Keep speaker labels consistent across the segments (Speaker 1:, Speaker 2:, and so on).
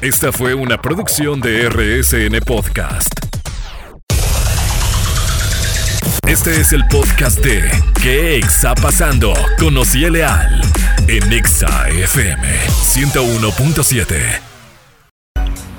Speaker 1: Esta fue una producción de RSN Podcast. Este es el podcast de ¿Qué está pasando? con Ociel Leal en Exa FM 101.7.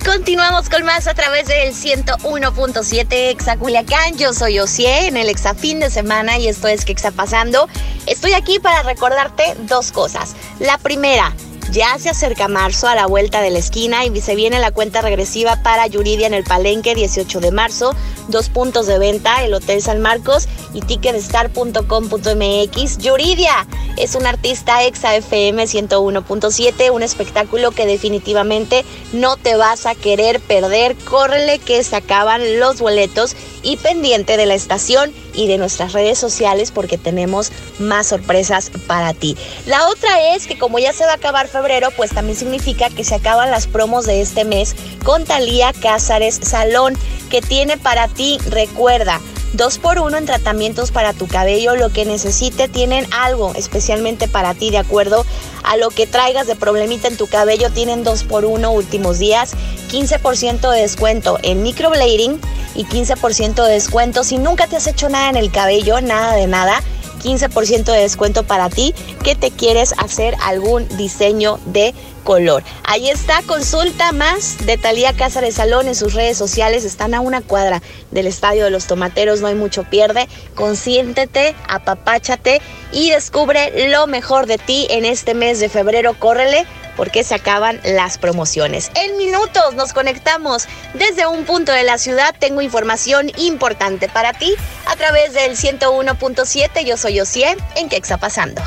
Speaker 2: Continuamos con más a través del 101.7 Exa Culiacán. Yo soy Ocie en el Exa fin de semana y esto es ¿Qué está pasando? Estoy aquí para recordarte dos cosas. La primera, ya se acerca marzo a la vuelta de la esquina y se viene la cuenta regresiva para Yuridia en el Palenque 18 de marzo. Dos puntos de venta, el Hotel San Marcos y ticketstar.com.mx. Yuridia es un artista exa FM 101.7, un espectáculo que definitivamente no te vas a querer perder. Córrele que se acaban los boletos y pendiente de la estación y de nuestras redes sociales porque tenemos más sorpresas para ti. La otra es que como ya se va a acabar febrero, pues también significa que se acaban las promos de este mes con Talía Cázares Salón, que tiene para ti, recuerda, Dos por uno en tratamientos para tu cabello, lo que necesite, tienen algo especialmente para ti, de acuerdo a lo que traigas de problemita en tu cabello, tienen dos por uno últimos días, 15% de descuento en microblading y 15% de descuento si nunca te has hecho nada en el cabello, nada de nada 15% de descuento para ti que te quieres hacer algún diseño de color. Ahí está, consulta más de Talía Casa de Salón en sus redes sociales. Están a una cuadra del Estadio de los Tomateros, no hay mucho pierde. Consiéntete, apapáchate y descubre lo mejor de ti en este mes de febrero. Córrele porque se acaban las promociones. En minutos nos conectamos desde un punto de la ciudad. Tengo información importante para ti a través del 101.7. Yo soy Osié. ¿En qué está pasando?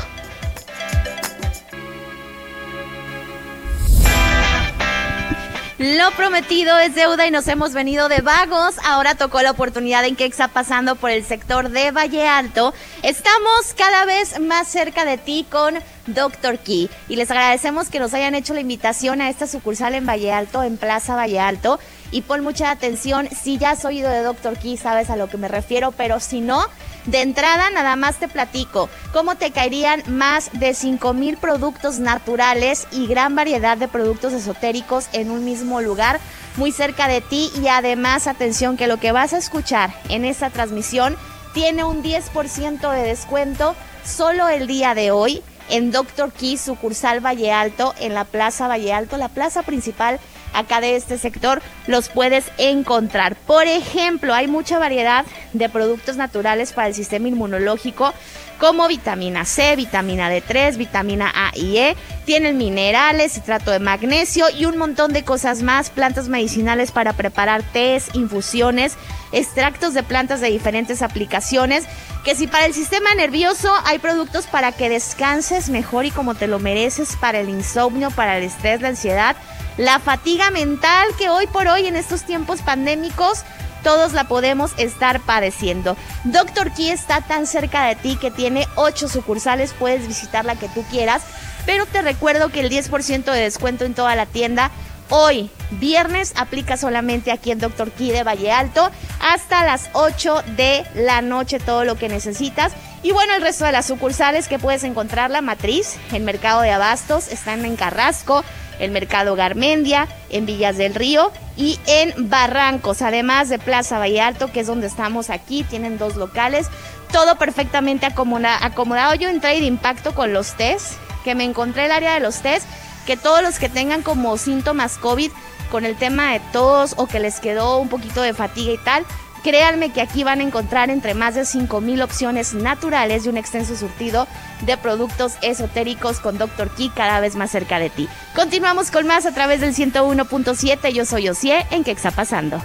Speaker 2: Lo prometido es deuda y nos hemos venido de vagos. Ahora tocó la oportunidad en que está pasando por el sector de Valle Alto. Estamos cada vez más cerca de ti con Doctor Key y les agradecemos que nos hayan hecho la invitación a esta sucursal en Valle Alto, en Plaza Valle Alto. Y pon mucha atención, si ya has oído de Doctor Key, sabes a lo que me refiero, pero si no, de entrada, nada más te platico cómo te caerían más de 5 mil productos naturales y gran variedad de productos esotéricos en un mismo lugar, muy cerca de ti. Y además, atención, que lo que vas a escuchar en esta transmisión tiene un 10% de descuento solo el día de hoy en Doctor Key, sucursal Valle Alto, en la Plaza Valle Alto, la plaza principal acá de este sector los puedes encontrar. Por ejemplo, hay mucha variedad de productos naturales para el sistema inmunológico como vitamina C, vitamina D3, vitamina A y E. Tienen minerales, citrato de magnesio y un montón de cosas más, plantas medicinales para preparar tés, infusiones, extractos de plantas de diferentes aplicaciones. Que si para el sistema nervioso hay productos para que descanses mejor y como te lo mereces, para el insomnio, para el estrés, la ansiedad la fatiga mental que hoy por hoy en estos tiempos pandémicos todos la podemos estar padeciendo. Doctor Key está tan cerca de ti que tiene ocho sucursales, puedes visitar la que tú quieras, pero te recuerdo que el 10% de descuento en toda la tienda hoy, viernes, aplica solamente aquí en Doctor Key de Valle Alto hasta las 8 de la noche, todo lo que necesitas. Y bueno, el resto de las sucursales que puedes encontrar, la matriz, en Mercado de Abastos, están en Carrasco, el Mercado Garmendia, en Villas del Río y en Barrancos, además de Plaza Valle Alto, que es donde estamos aquí, tienen dos locales, todo perfectamente acomodado. Yo entré de impacto con los test, que me encontré el área de los test, que todos los que tengan como síntomas COVID con el tema de tos o que les quedó un poquito de fatiga y tal, Créanme que aquí van a encontrar entre más de 5.000 opciones naturales y un extenso surtido de productos esotéricos con Dr. Key cada vez más cerca de ti. Continuamos con más a través del 101.7. Yo soy Osié en ¿Qué está pasando?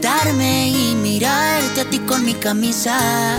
Speaker 3: Darme y mirarte a ti con mi camisa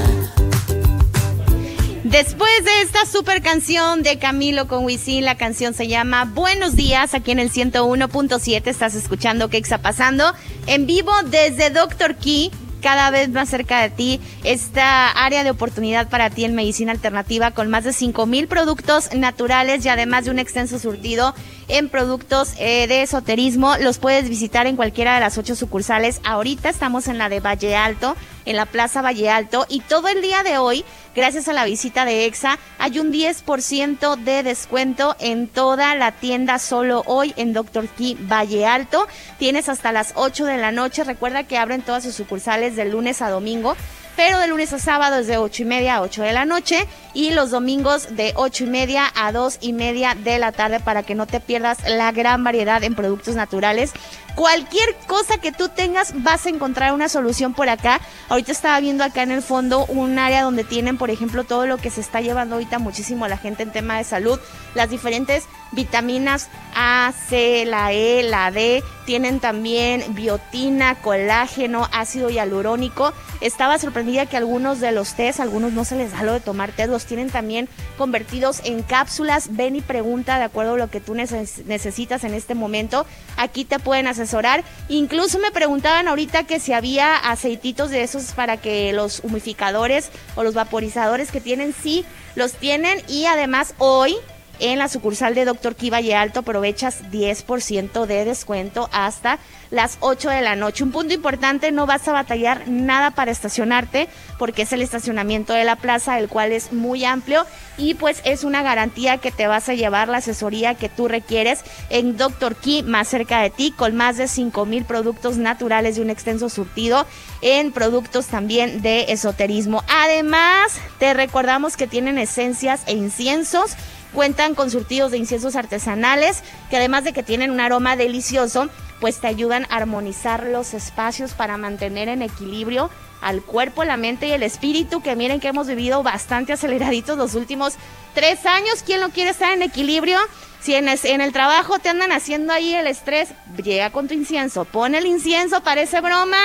Speaker 2: Después de esta super canción de Camilo con Wisin, la canción se llama Buenos días, aquí en el 101.7 estás escuchando qué está pasando. En vivo desde Doctor Key, cada vez más cerca de ti, esta área de oportunidad para ti en medicina alternativa con más de 5 mil productos naturales y además de un extenso surtido en productos eh, de esoterismo. Los puedes visitar en cualquiera de las ocho sucursales. Ahorita estamos en la de Valle Alto, en la Plaza Valle Alto. Y todo el día de hoy, gracias a la visita de EXA, hay un 10% de descuento en toda la tienda solo hoy en Dr. Key Valle Alto. Tienes hasta las 8 de la noche. Recuerda que abren todas sus sucursales de lunes a domingo pero de lunes a sábado es de 8 y media a 8 de la noche y los domingos de 8 y media a 2 y media de la tarde para que no te pierdas la gran variedad en productos naturales. Cualquier cosa que tú tengas vas a encontrar una solución por acá. Ahorita estaba viendo acá en el fondo un área donde tienen, por ejemplo, todo lo que se está llevando ahorita muchísimo la gente en tema de salud, las diferentes vitaminas A, C, la E, la D, tienen también biotina, colágeno, ácido hialurónico. Estaba sorprendida que algunos de los test, algunos no se les da lo de tomar test, los tienen también convertidos en cápsulas. Ven y pregunta de acuerdo a lo que tú necesitas en este momento. Aquí te pueden asesorar. Incluso me preguntaban ahorita que si había aceititos de esos para que los humificadores o los vaporizadores que tienen, sí, los tienen. Y además hoy en la sucursal de Doctor Kivalle Alto aprovechas 10% de descuento hasta las 8 de la noche. Un punto importante, no vas a batallar nada para estacionarte porque es el estacionamiento de la plaza, el cual es muy amplio y pues es una garantía que te vas a llevar la asesoría que tú requieres en Doctor Key más cerca de ti con más de 5 mil productos naturales y un extenso surtido en productos también de esoterismo. Además, te recordamos que tienen esencias e inciensos Cuentan con surtidos de inciensos artesanales que además de que tienen un aroma delicioso, pues te ayudan a armonizar los espacios para mantener en equilibrio al cuerpo, la mente y el espíritu, que miren que hemos vivido bastante aceleraditos los últimos tres años. ¿Quién no quiere estar en equilibrio? Si en, el trabajo te andan haciendo ahí el estrés, llega con tu incienso, pon el incienso, parece broma,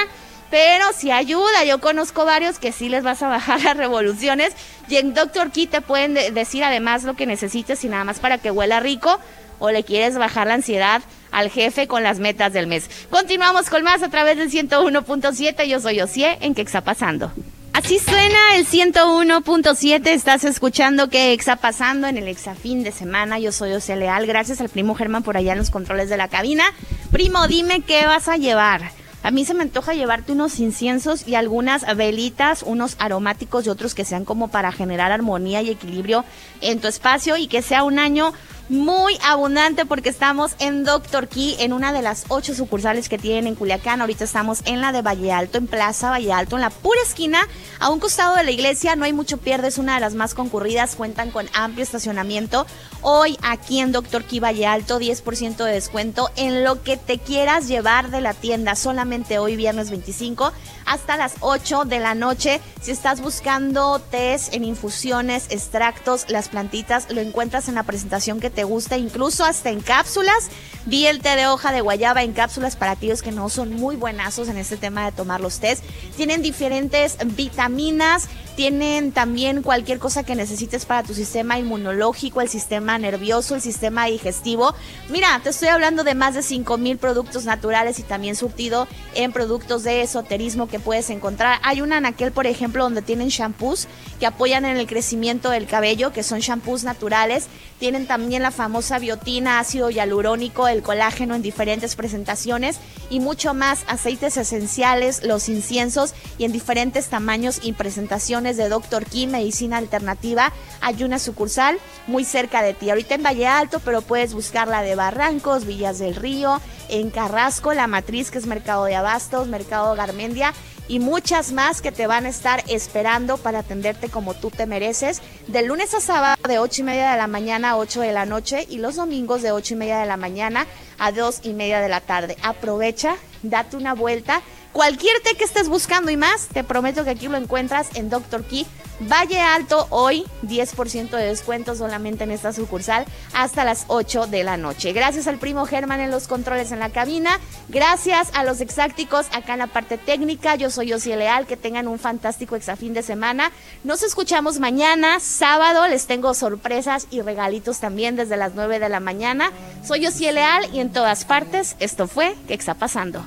Speaker 2: pero si ayuda. Yo conozco varios que sí les vas a bajar las revoluciones. Y en Doctor Key te pueden decir además lo que necesites y nada más para que huela rico o le quieres bajar la ansiedad al jefe con las metas del mes. Continuamos con más a través del 101.7. Yo soy Osie en ¿Qué está pasando? Así suena el 101.7. Estás escuchando qué está pasando en el exafín de semana. Yo soy Osie Leal. Gracias al primo Germán por allá en los controles de la cabina. Primo, dime qué vas a llevar. A mí se me antoja llevarte unos inciensos y algunas velitas, unos aromáticos y otros que sean como para generar armonía y equilibrio en tu espacio y que sea un año muy abundante porque estamos en Doctor Key, en una de las ocho sucursales que tienen en Culiacán. Ahorita estamos en la de Valle Alto, en Plaza Valle Alto, en la pura esquina, a un costado de la iglesia. No hay mucho pierde, es una de las más concurridas. Cuentan con amplio estacionamiento. Hoy aquí en Doctor Key Valle Alto, 10% de descuento en lo que te quieras llevar de la tienda. Solamente hoy, viernes 25, hasta las 8 de la noche. Si estás buscando test en infusiones, extractos, las plantitas, lo encuentras en la presentación que te gusta, incluso hasta en cápsulas. Vi el té de hoja de guayaba en cápsulas para aquellos que no son muy buenazos en este tema de tomar los tés. Tienen diferentes vitaminas, tienen también cualquier cosa que necesites para tu sistema inmunológico, el sistema nervioso, el sistema digestivo. Mira, te estoy hablando de más de 5 mil productos naturales y también surtido en productos de esoterismo que puedes encontrar. Hay un anaquel, por ejemplo, donde tienen shampoos que apoyan en el crecimiento del cabello, que son shampoos naturales. Tienen también la famosa biotina, ácido hialurónico, el colágeno en diferentes presentaciones y mucho más, aceites esenciales, los inciensos y en diferentes tamaños y presentaciones de Doctor Kim, Medicina Alternativa. Hay una sucursal muy cerca de ti. Ahorita en Valle Alto, pero puedes buscarla de Barrancos, Villas del Río, en Carrasco, La Matriz, que es Mercado de Abastos, Mercado Garmendia y muchas más que te van a estar esperando para atenderte como tú te mereces. De lunes a sábado de 8 y media de la mañana a 8 de la noche y los domingos de 8 y media de la mañana a 2 y media de la tarde. Aprovecha, date una vuelta Cualquier té que estés buscando y más, te prometo que aquí lo encuentras en Doctor Key. Valle Alto, hoy 10% de descuento solamente en esta sucursal hasta las 8 de la noche. Gracias al primo Germán en los controles en la cabina. Gracias a los exacticos acá en la parte técnica. Yo soy Osie Leal. Que tengan un fantástico exafín de semana. Nos escuchamos mañana, sábado. Les tengo sorpresas y regalitos también desde las 9 de la mañana. Soy Osie Leal y en todas partes esto fue ¿Qué está pasando?